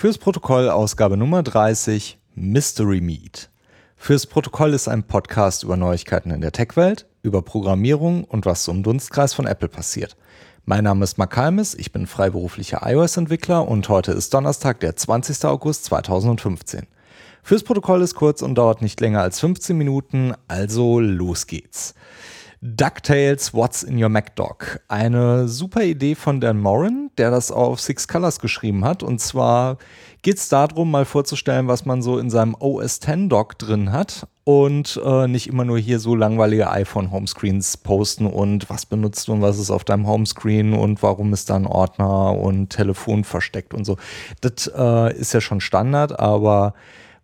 Fürs Protokoll Ausgabe Nummer 30 Mystery Meet. Fürs Protokoll ist ein Podcast über Neuigkeiten in der Tech-Welt, über Programmierung und was so im Dunstkreis von Apple passiert. Mein Name ist Mark Halmes, ich bin freiberuflicher iOS-Entwickler und heute ist Donnerstag, der 20. August 2015. Fürs Protokoll ist kurz und dauert nicht länger als 15 Minuten, also los geht's. DuckTales What's in Your MacDoc. Eine super Idee von Dan Morin, der das auf Six Colors geschrieben hat. Und zwar geht es darum, mal vorzustellen, was man so in seinem OS X Dock drin hat und äh, nicht immer nur hier so langweilige iPhone-Homescreens posten und was benutzt du und was ist auf deinem Homescreen und warum ist da ein Ordner und Telefon versteckt und so. Das äh, ist ja schon Standard, aber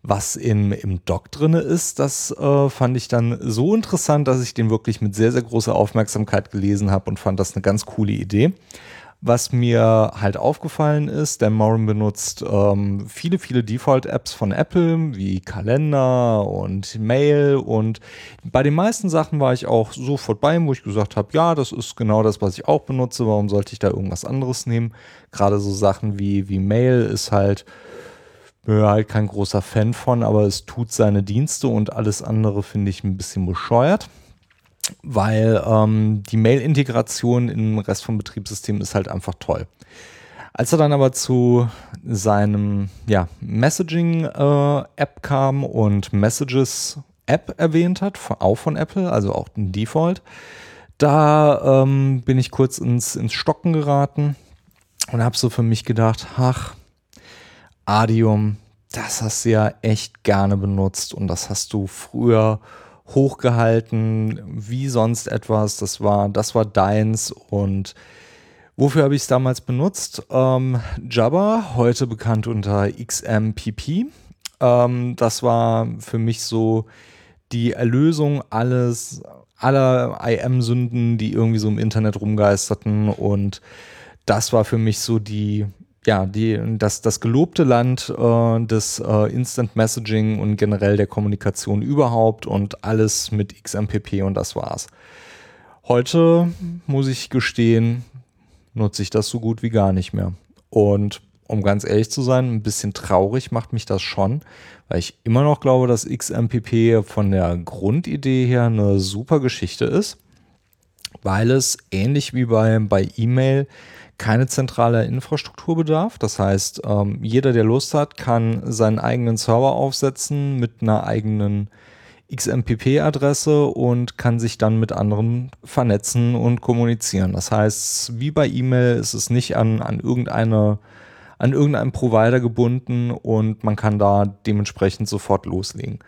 was im, im Doc drin ist, das äh, fand ich dann so interessant, dass ich den wirklich mit sehr, sehr großer Aufmerksamkeit gelesen habe und fand das eine ganz coole Idee. Was mir halt aufgefallen ist, der Morin benutzt ähm, viele, viele Default-Apps von Apple, wie Kalender und Mail. Und bei den meisten Sachen war ich auch sofort bei ihm, wo ich gesagt habe, ja, das ist genau das, was ich auch benutze. Warum sollte ich da irgendwas anderes nehmen? Gerade so Sachen wie, wie Mail ist halt bin halt kein großer Fan von, aber es tut seine Dienste und alles andere finde ich ein bisschen bescheuert, weil ähm, die Mail-Integration im Rest vom Betriebssystem ist halt einfach toll. Als er dann aber zu seinem ja, Messaging-App äh, kam und Messages-App erwähnt hat, auch von Apple, also auch den Default, da ähm, bin ich kurz ins, ins Stocken geraten und habe so für mich gedacht, ach, Adium, das hast du ja echt gerne benutzt und das hast du früher hochgehalten wie sonst etwas. Das war, das war deins und wofür habe ich es damals benutzt? Ähm, Jabba, heute bekannt unter XMPP. Ähm, das war für mich so die Erlösung alles, aller IM-Sünden, die irgendwie so im Internet rumgeisterten und das war für mich so die ja, die, das, das gelobte Land äh, des äh, Instant Messaging und generell der Kommunikation überhaupt und alles mit XMPP und das war's. Heute muss ich gestehen, nutze ich das so gut wie gar nicht mehr. Und um ganz ehrlich zu sein, ein bisschen traurig macht mich das schon, weil ich immer noch glaube, dass XMPP von der Grundidee her eine super Geschichte ist, weil es ähnlich wie bei, bei E-Mail keine zentrale Infrastruktur bedarf. Das heißt, ähm, jeder, der Lust hat, kann seinen eigenen Server aufsetzen mit einer eigenen XMPP-Adresse und kann sich dann mit anderen vernetzen und kommunizieren. Das heißt, wie bei E-Mail ist es nicht an, an irgendeine an irgendeinen Provider gebunden und man kann da dementsprechend sofort loslegen.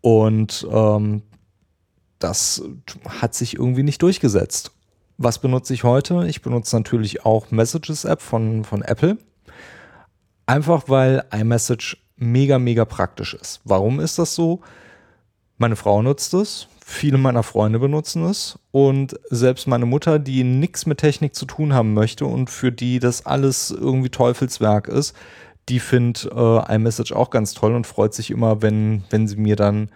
Und ähm, das hat sich irgendwie nicht durchgesetzt. Was benutze ich heute? Ich benutze natürlich auch Messages App von, von Apple. Einfach weil iMessage mega, mega praktisch ist. Warum ist das so? Meine Frau nutzt es, viele meiner Freunde benutzen es und selbst meine Mutter, die nichts mit Technik zu tun haben möchte und für die das alles irgendwie Teufelswerk ist, die findet äh, iMessage auch ganz toll und freut sich immer, wenn, wenn sie mir dann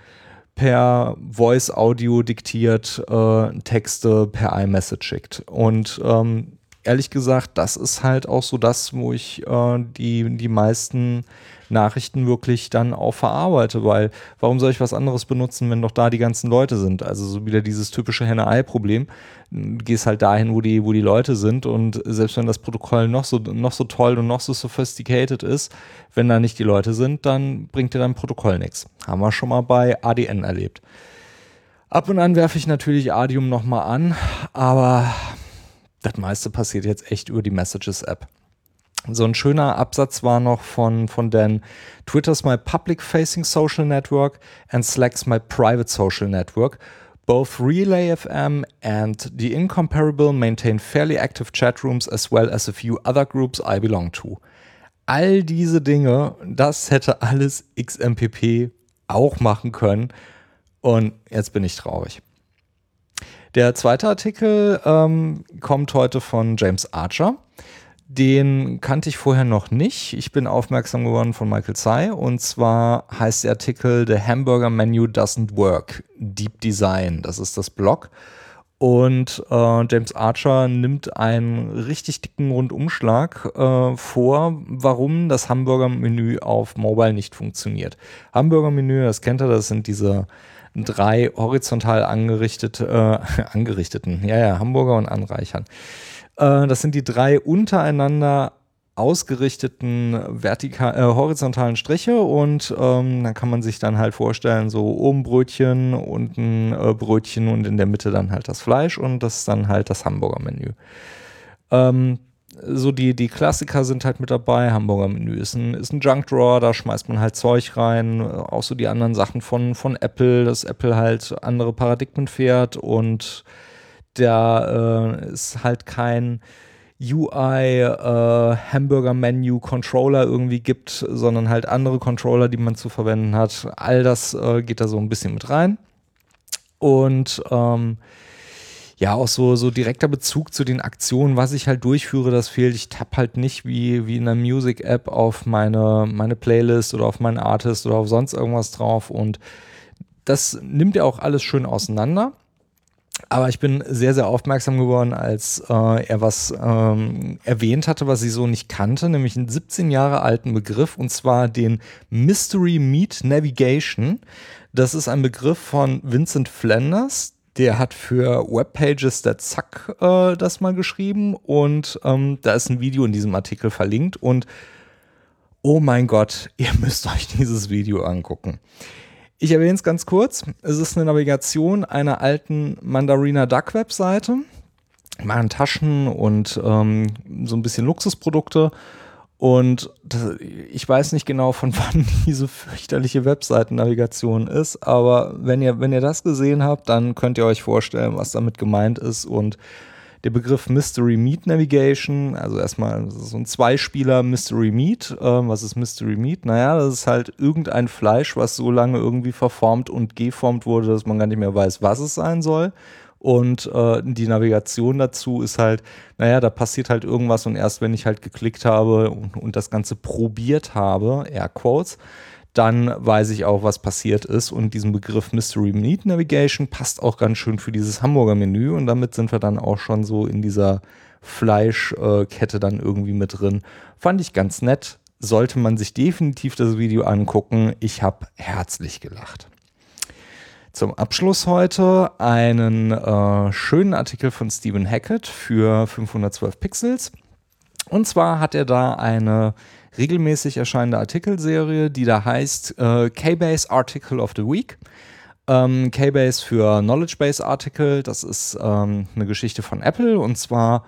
per Voice-Audio diktiert äh, Texte per iMessage schickt. Und ähm, ehrlich gesagt, das ist halt auch so das, wo ich äh, die, die meisten Nachrichten wirklich dann auch verarbeite, weil warum soll ich was anderes benutzen, wenn doch da die ganzen Leute sind? Also so wieder dieses typische Henne-Ei-Problem. Du gehst halt dahin, wo die, wo die Leute sind und selbst wenn das Protokoll noch so, noch so toll und noch so sophisticated ist, wenn da nicht die Leute sind, dann bringt dir dein Protokoll nichts. Haben wir schon mal bei ADN erlebt. Ab und an werfe ich natürlich Adium nochmal an, aber das meiste passiert jetzt echt über die Messages-App. So ein schöner Absatz war noch von, von Dan. Twitter's my public-facing social network and Slack's my private social network. Both Relay and The Incomparable maintain fairly active chat rooms as well as a few other groups I belong to. All diese Dinge, das hätte alles XMPP auch machen können. Und jetzt bin ich traurig. Der zweite Artikel ähm, kommt heute von James Archer. Den kannte ich vorher noch nicht. Ich bin aufmerksam geworden von Michael Tsai und zwar heißt der Artikel The Hamburger Menu Doesn't Work. Deep Design. Das ist das Blog. Und äh, James Archer nimmt einen richtig dicken Rundumschlag äh, vor, warum das Hamburger-Menü auf Mobile nicht funktioniert. Hamburger-Menü, das kennt ihr, das sind diese drei horizontal angerichtete, äh, angerichteten, ja, ja, Hamburger und Anreichern. Äh, das sind die drei untereinander ausgerichteten vertikal, äh, horizontalen Striche und ähm, dann kann man sich dann halt vorstellen, so oben Brötchen, unten äh, Brötchen und in der Mitte dann halt das Fleisch und das ist dann halt das Hamburger Menü. Ähm, so die, die Klassiker sind halt mit dabei. Hamburger Menü ist ein, ist ein Junk Drawer, da schmeißt man halt Zeug rein. Auch so die anderen Sachen von, von Apple, dass Apple halt andere Paradigmen fährt und da äh, ist halt kein UI äh, Hamburger Menu Controller irgendwie gibt, sondern halt andere Controller, die man zu verwenden hat. All das äh, geht da so ein bisschen mit rein. Und ähm, ja, auch so, so direkter Bezug zu den Aktionen, was ich halt durchführe, das fehlt. Ich tapp halt nicht wie, wie in einer Music-App auf meine, meine Playlist oder auf meinen Artist oder auf sonst irgendwas drauf. Und das nimmt ja auch alles schön auseinander. Aber ich bin sehr, sehr aufmerksam geworden, als äh, er was ähm, erwähnt hatte, was ich so nicht kannte, nämlich einen 17 Jahre alten Begriff, und zwar den Mystery Meat Navigation. Das ist ein Begriff von Vincent Flanders. Der hat für Webpages der Zack äh, das mal geschrieben und ähm, da ist ein Video in diesem Artikel verlinkt und oh mein Gott, ihr müsst euch dieses Video angucken. Ich erwähne es ganz kurz. Es ist eine Navigation einer alten Mandarina Duck Webseite. Machen Taschen und ähm, so ein bisschen Luxusprodukte. Und das, ich weiß nicht genau, von wann diese fürchterliche Webseitennavigation ist, aber wenn ihr, wenn ihr das gesehen habt, dann könnt ihr euch vorstellen, was damit gemeint ist. Und der Begriff Mystery Meat Navigation, also erstmal so ein Zweispieler Mystery Meat. Äh, was ist Mystery Meat? Naja, das ist halt irgendein Fleisch, was so lange irgendwie verformt und geformt wurde, dass man gar nicht mehr weiß, was es sein soll. Und äh, die Navigation dazu ist halt, naja, da passiert halt irgendwas und erst wenn ich halt geklickt habe und, und das Ganze probiert habe, Air Quotes, dann weiß ich auch, was passiert ist. Und diesen Begriff Mystery Meat Navigation passt auch ganz schön für dieses Hamburger Menü. Und damit sind wir dann auch schon so in dieser Fleischkette dann irgendwie mit drin. Fand ich ganz nett. Sollte man sich definitiv das Video angucken. Ich habe herzlich gelacht. Zum Abschluss heute einen äh, schönen Artikel von Stephen Hackett für 512 Pixels. Und zwar hat er da eine regelmäßig erscheinende Artikelserie, die da heißt äh, K-Base Article of the Week. Ähm, K-Base für Knowledge Base Article, das ist ähm, eine Geschichte von Apple und zwar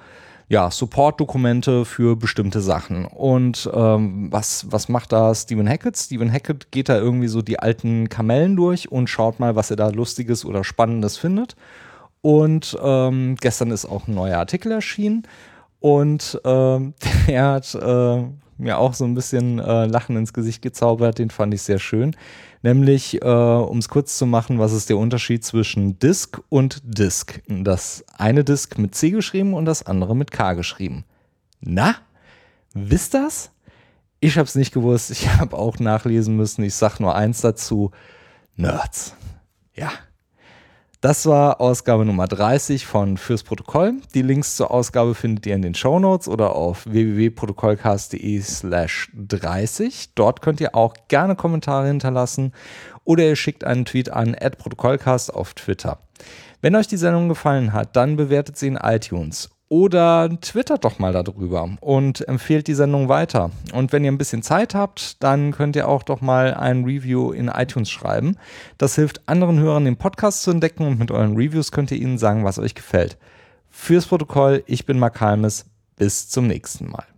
ja, Support-Dokumente für bestimmte Sachen. Und ähm, was, was macht da Stephen Hackett? Stephen Hackett geht da irgendwie so die alten Kamellen durch und schaut mal, was er da Lustiges oder Spannendes findet. Und ähm, gestern ist auch ein neuer Artikel erschienen. Und ähm, er hat äh, mir auch so ein bisschen äh, Lachen ins Gesicht gezaubert, den fand ich sehr schön. Nämlich, äh, um es kurz zu machen, was ist der Unterschied zwischen Disk und Disk? Das eine Disk mit C geschrieben und das andere mit K geschrieben. Na, wisst das? Ich habe es nicht gewusst, ich habe auch nachlesen müssen. Ich sage nur eins dazu: Nerds. Ja. Das war Ausgabe Nummer 30 von Fürs Protokoll. Die Links zur Ausgabe findet ihr in den Show Notes oder auf www.protokollcast.de slash 30. Dort könnt ihr auch gerne Kommentare hinterlassen oder ihr schickt einen Tweet an protokollcast auf Twitter. Wenn euch die Sendung gefallen hat, dann bewertet sie in iTunes oder twittert doch mal darüber und empfehlt die Sendung weiter. Und wenn ihr ein bisschen Zeit habt, dann könnt ihr auch doch mal ein Review in iTunes schreiben. Das hilft anderen Hörern, den Podcast zu entdecken und mit euren Reviews könnt ihr ihnen sagen, was euch gefällt. Fürs Protokoll, ich bin Mark Halmes. Bis zum nächsten Mal.